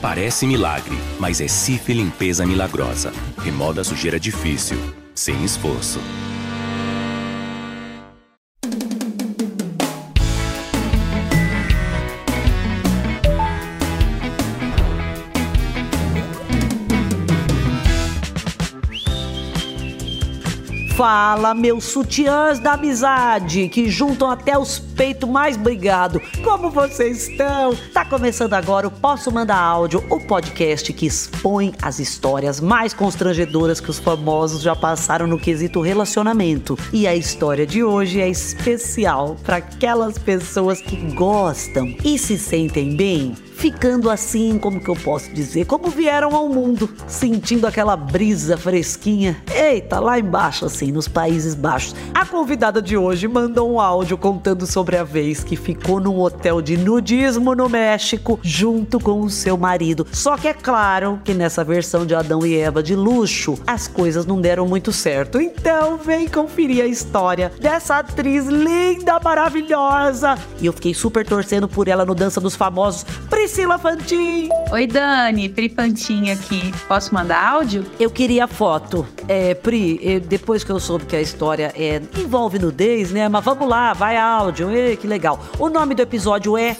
Parece milagre, mas é Cif Limpeza Milagrosa. Remoda a sujeira difícil, sem esforço. Fala, meus sutiãs da amizade, que juntam até os peitos mais brigado. Como vocês estão? Tá começando agora o Posso Mandar Áudio, o podcast que expõe as histórias mais constrangedoras que os famosos já passaram no quesito relacionamento. E a história de hoje é especial para aquelas pessoas que gostam e se sentem bem ficando assim, como que eu posso dizer, como vieram ao mundo, sentindo aquela brisa fresquinha. Eita, lá embaixo, assim, nos Países Baixos. A convidada de hoje mandou um áudio contando sobre a vez que ficou num hotel de nudismo no México junto com o seu marido. Só que é claro que nessa versão de Adão e Eva de luxo, as coisas não deram muito certo. Então, vem conferir a história dessa atriz linda, maravilhosa. E eu fiquei super torcendo por ela no Dança dos Famosos. Priscila Fantin. Oi, Dani, Pri Fantin aqui. Posso mandar áudio? Eu queria foto. É, Pri, depois que eu soube que a história é, envolve nudez, né? Mas vamos lá, vai áudio. Ei, que legal. O nome do episódio é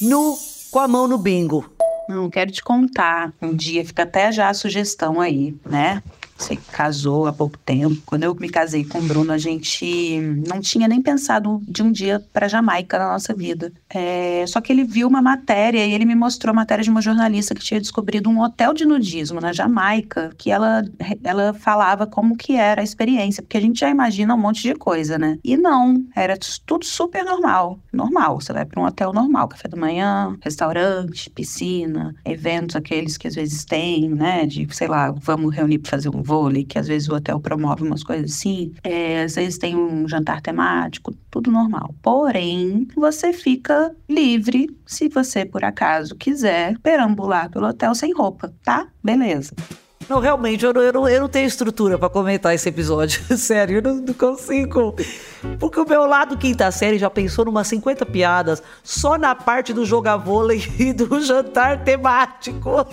Nu com a mão no bingo. Não, quero te contar. Um dia fica até já a sugestão aí, né? Você casou há pouco tempo. Quando eu me casei com o Bruno, a gente não tinha nem pensado de um dia para Jamaica na nossa vida. É, só que ele viu uma matéria e ele me mostrou a matéria de uma jornalista que tinha descobrido um hotel de nudismo na Jamaica, que ela, ela falava como que era a experiência, porque a gente já imagina um monte de coisa, né? E não, era tudo super normal. Normal. Você vai para um hotel normal, café da manhã, restaurante, piscina, eventos aqueles que às vezes tem, né? De, sei lá, vamos reunir para fazer um vôlei, que às vezes o hotel promove umas coisas assim. É, às vezes tem um jantar temático, tudo normal. Porém, você fica livre se você, por acaso, quiser perambular pelo hotel sem roupa, tá? Beleza. Não, realmente, eu não, eu não, eu não tenho estrutura para comentar esse episódio. Sério, eu não, não, consigo. Porque o meu lado quinta série já pensou numa 50 piadas só na parte do jogar vôlei e do jantar temático.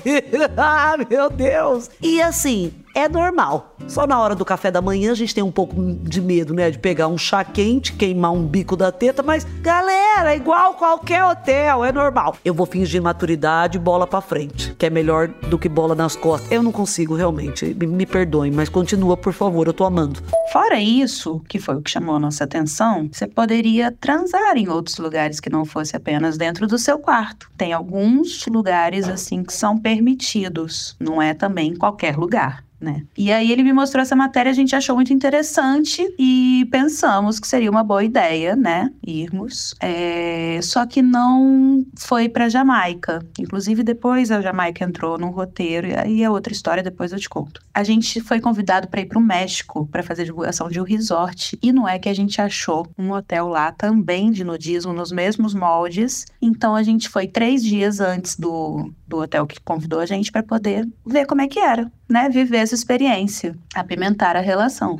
ah, meu Deus! E assim, é normal. Só na hora do café da manhã a gente tem um pouco de medo, né? De pegar um chá quente, queimar um bico da teta, mas galera, é igual qualquer hotel, é normal. Eu vou fingir maturidade bola pra frente, que é melhor do que bola nas costas. Eu não consigo realmente, me, me perdoem, mas continua, por favor, eu tô amando. Fora isso, que foi o que chamou a nossa atenção, você poderia transar em outros lugares que não fosse apenas dentro do seu quarto. Tem alguns lugares assim que são permitidos, não é também em qualquer lugar né? E aí ele me mostrou essa matéria, a gente achou muito interessante e pensamos que seria uma boa ideia, né? Irmos. É... Só que não foi para Jamaica. Inclusive depois a Jamaica entrou no roteiro e aí é outra história, depois eu te conto. A gente foi convidado para ir para o México para fazer divulgação de um resort e não é que a gente achou um hotel lá também de nudismo nos mesmos moldes. Então a gente foi três dias antes do, do hotel que convidou a gente para poder ver como é que era, né? Viver essa experiência, apimentar a relação.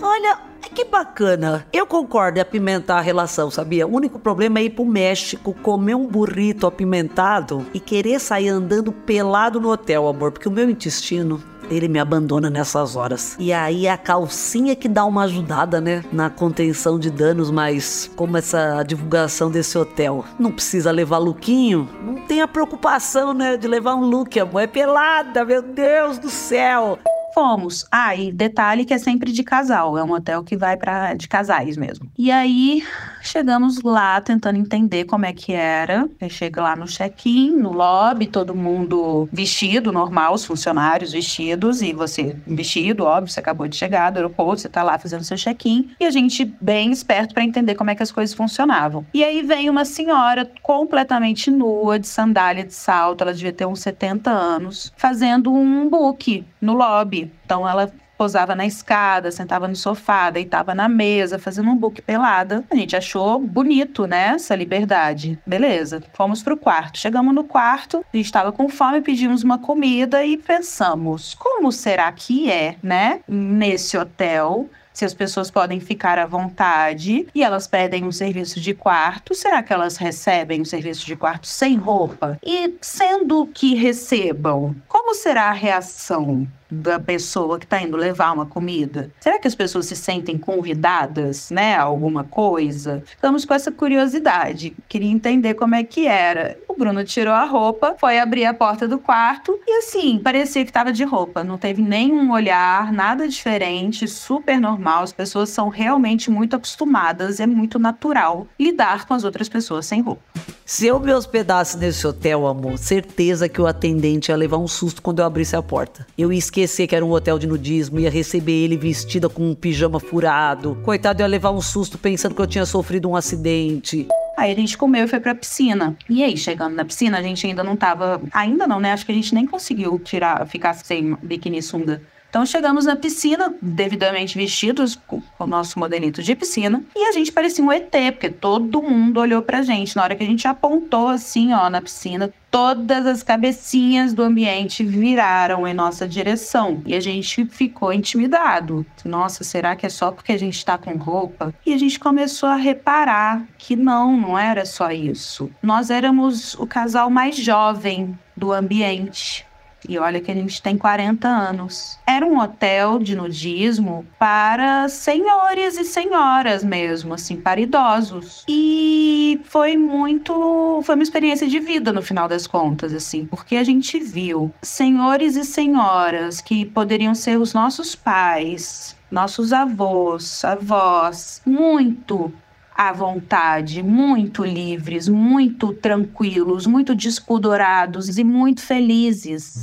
Olha, que bacana. Eu concordo em apimentar a relação, sabia? O único problema é ir pro México, comer um burrito apimentado e querer sair andando pelado no hotel, amor, porque o meu intestino ele me abandona nessas horas. E aí a calcinha que dá uma ajudada, né, na contenção de danos, mas como essa divulgação desse hotel não precisa levar lookinho, não tem a preocupação, né, de levar um look, amor, é pelada, meu Deus do céu fomos. Ah, e detalhe que é sempre de casal, é um hotel que vai para de casais mesmo. E aí chegamos lá tentando entender como é que era. Eu chego lá no check-in, no lobby, todo mundo vestido, normal, os funcionários vestidos e você vestido, óbvio, você acabou de chegar do aeroporto, você tá lá fazendo seu check-in e a gente bem esperto para entender como é que as coisas funcionavam. E aí vem uma senhora completamente nua, de sandália, de salto, ela devia ter uns 70 anos, fazendo um book no lobby. Então ela posava na escada, sentava no sofá, deitava na mesa, fazendo um book pelada. A gente achou bonito, né, essa liberdade. Beleza, fomos pro quarto. Chegamos no quarto, a gente estava com fome, pedimos uma comida e pensamos, como será que é, né, nesse hotel se as pessoas podem ficar à vontade e elas pedem um serviço de quarto, será que elas recebem um serviço de quarto sem roupa? E sendo que recebam, como será a reação? Da pessoa que está indo levar uma comida? Será que as pessoas se sentem convidadas, né, a alguma coisa? Ficamos com essa curiosidade. Queria entender como é que era. O Bruno tirou a roupa, foi abrir a porta do quarto e assim, parecia que estava de roupa, não teve nenhum olhar, nada diferente, super normal. As pessoas são realmente muito acostumadas, é muito natural lidar com as outras pessoas sem roupa. Se eu me hospedasse nesse hotel, amor, certeza que o atendente ia levar um susto quando eu abrisse a porta. Eu ia esquecer que era um hotel de nudismo, ia receber ele vestida com um pijama furado. Coitado, ia levar um susto pensando que eu tinha sofrido um acidente. Aí a gente comeu e foi pra piscina. E aí, chegando na piscina, a gente ainda não tava. Ainda não, né? Acho que a gente nem conseguiu tirar, ficar sem biquíni sunga. Então chegamos na piscina, devidamente vestidos, com o nosso modelito de piscina, e a gente parecia um ET, porque todo mundo olhou pra gente. Na hora que a gente apontou assim, ó, na piscina, todas as cabecinhas do ambiente viraram em nossa direção. E a gente ficou intimidado. Nossa, será que é só porque a gente tá com roupa? E a gente começou a reparar que não, não era só isso. Nós éramos o casal mais jovem do ambiente. E olha que a gente tem 40 anos. Era um hotel de nudismo para senhores e senhoras mesmo, assim, para idosos. E foi muito. Foi uma experiência de vida no final das contas, assim, porque a gente viu senhores e senhoras que poderiam ser os nossos pais, nossos avós, avós, muito à vontade, muito livres, muito tranquilos, muito despudorados e muito felizes.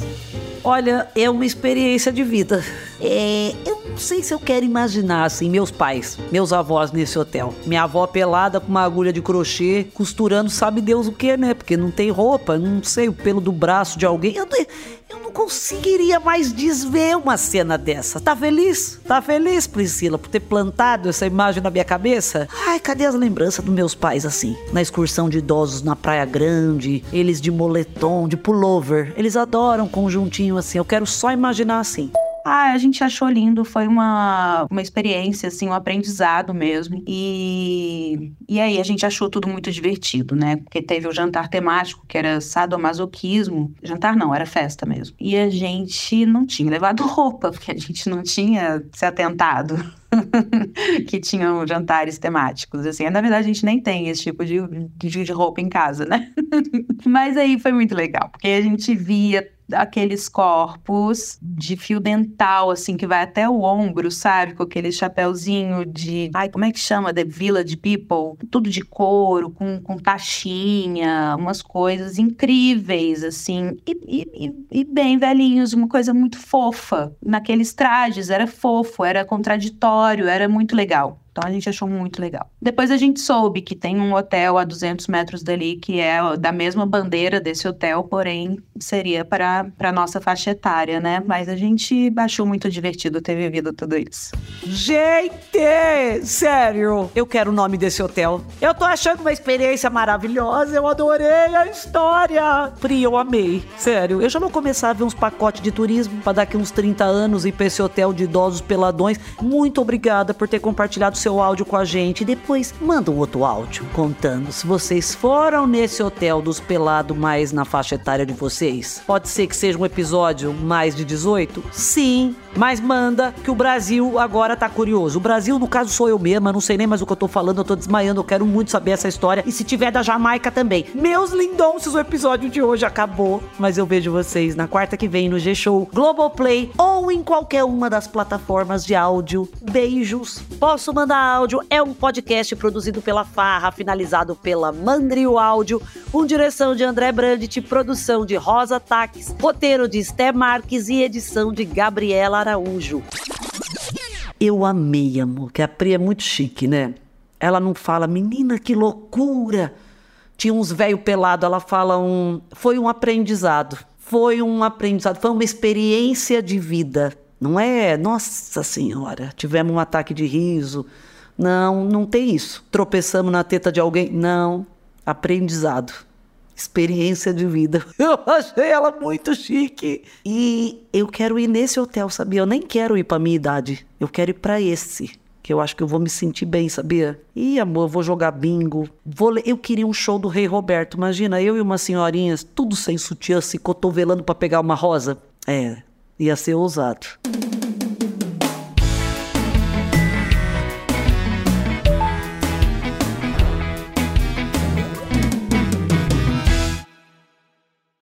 Olha, é uma experiência de vida. É, eu não sei se eu quero imaginar assim meus pais, meus avós nesse hotel. Minha avó pelada com uma agulha de crochê, costurando, sabe Deus o que, né? Porque não tem roupa, não sei, o pelo do braço de alguém. Eu, conseguiria mais desver uma cena dessa. Tá feliz? Tá feliz, Priscila, por ter plantado essa imagem na minha cabeça? Ai, cadê as lembranças dos meus pais assim? Na excursão de idosos na Praia Grande, eles de moletom, de pullover. Eles adoram conjuntinho assim. Eu quero só imaginar assim. Ah, a gente achou lindo, foi uma, uma experiência, assim, um aprendizado mesmo. E, e aí a gente achou tudo muito divertido, né? Porque teve o jantar temático, que era sadomasoquismo. Jantar não, era festa mesmo. E a gente não tinha levado roupa, porque a gente não tinha se atentado. que tinham jantares temáticos, assim. Na verdade, a gente nem tem esse tipo de, de, de roupa em casa, né? Mas aí foi muito legal, porque a gente via aqueles corpos de fio dental, assim, que vai até o ombro, sabe? Com aquele chapéuzinho de. Ai, como é que chama? The Village People. Tudo de couro, com, com taxinha, umas coisas incríveis, assim. E, e, e bem velhinhos, uma coisa muito fofa. Naqueles trajes, era fofo, era contraditório, era muito legal. Então a gente achou muito legal. Depois a gente soube que tem um hotel a 200 metros dali que é da mesma bandeira desse hotel, porém seria para a nossa faixa etária, né? Mas a gente achou muito divertido ter vivido tudo isso. Gente, sério, eu quero o nome desse hotel. Eu tô achando uma experiência maravilhosa, eu adorei a história. Pri, eu amei, sério. Eu já vou começar a ver uns pacotes de turismo para daqui uns 30 anos ir pra esse hotel de idosos peladões. Muito obrigada por ter compartilhado seu áudio com a gente. Depois manda um outro áudio contando se vocês foram nesse hotel dos pelados mais na faixa etária de vocês. Pode ser que seja um episódio mais de 18? Sim, mas manda que o Brasil agora tá curioso. O Brasil, no caso, sou eu mesma, não sei nem mais o que eu tô falando, eu tô desmaiando, eu quero muito saber essa história. E se tiver da Jamaica também. Meus lindonços, o episódio de hoje acabou, mas eu vejo vocês na quarta que vem no G-Show, Globoplay ou em qualquer uma das plataformas de áudio. Beijos. Posso mandar áudio? É um podcast produzido pela Farra, finalizado pela Mandrio Áudio, com direção de André Brandt, produção de Rosa Taques, roteiro de Sté Marques e edição de Gabriela Araújo. Eu amei, amor, que a Pri é muito chique, né? Ela não fala, menina, que loucura! Tinha uns velho pelado, ela fala um. Foi um aprendizado. Foi um aprendizado, foi uma experiência de vida. Não é, nossa senhora, tivemos um ataque de riso. Não, não tem isso. Tropeçamos na teta de alguém. Não. Aprendizado experiência de vida. Eu achei ela muito chique. E eu quero ir nesse hotel, sabia? Eu nem quero ir para minha idade. Eu quero ir para esse. que eu acho que eu vou me sentir bem, sabia? Ih, amor, vou jogar bingo. Vou. Eu queria um show do Rei Roberto. Imagina, eu e umas senhorinhas, tudo sem sutiã, se cotovelando para pegar uma rosa. É, ia ser ousado.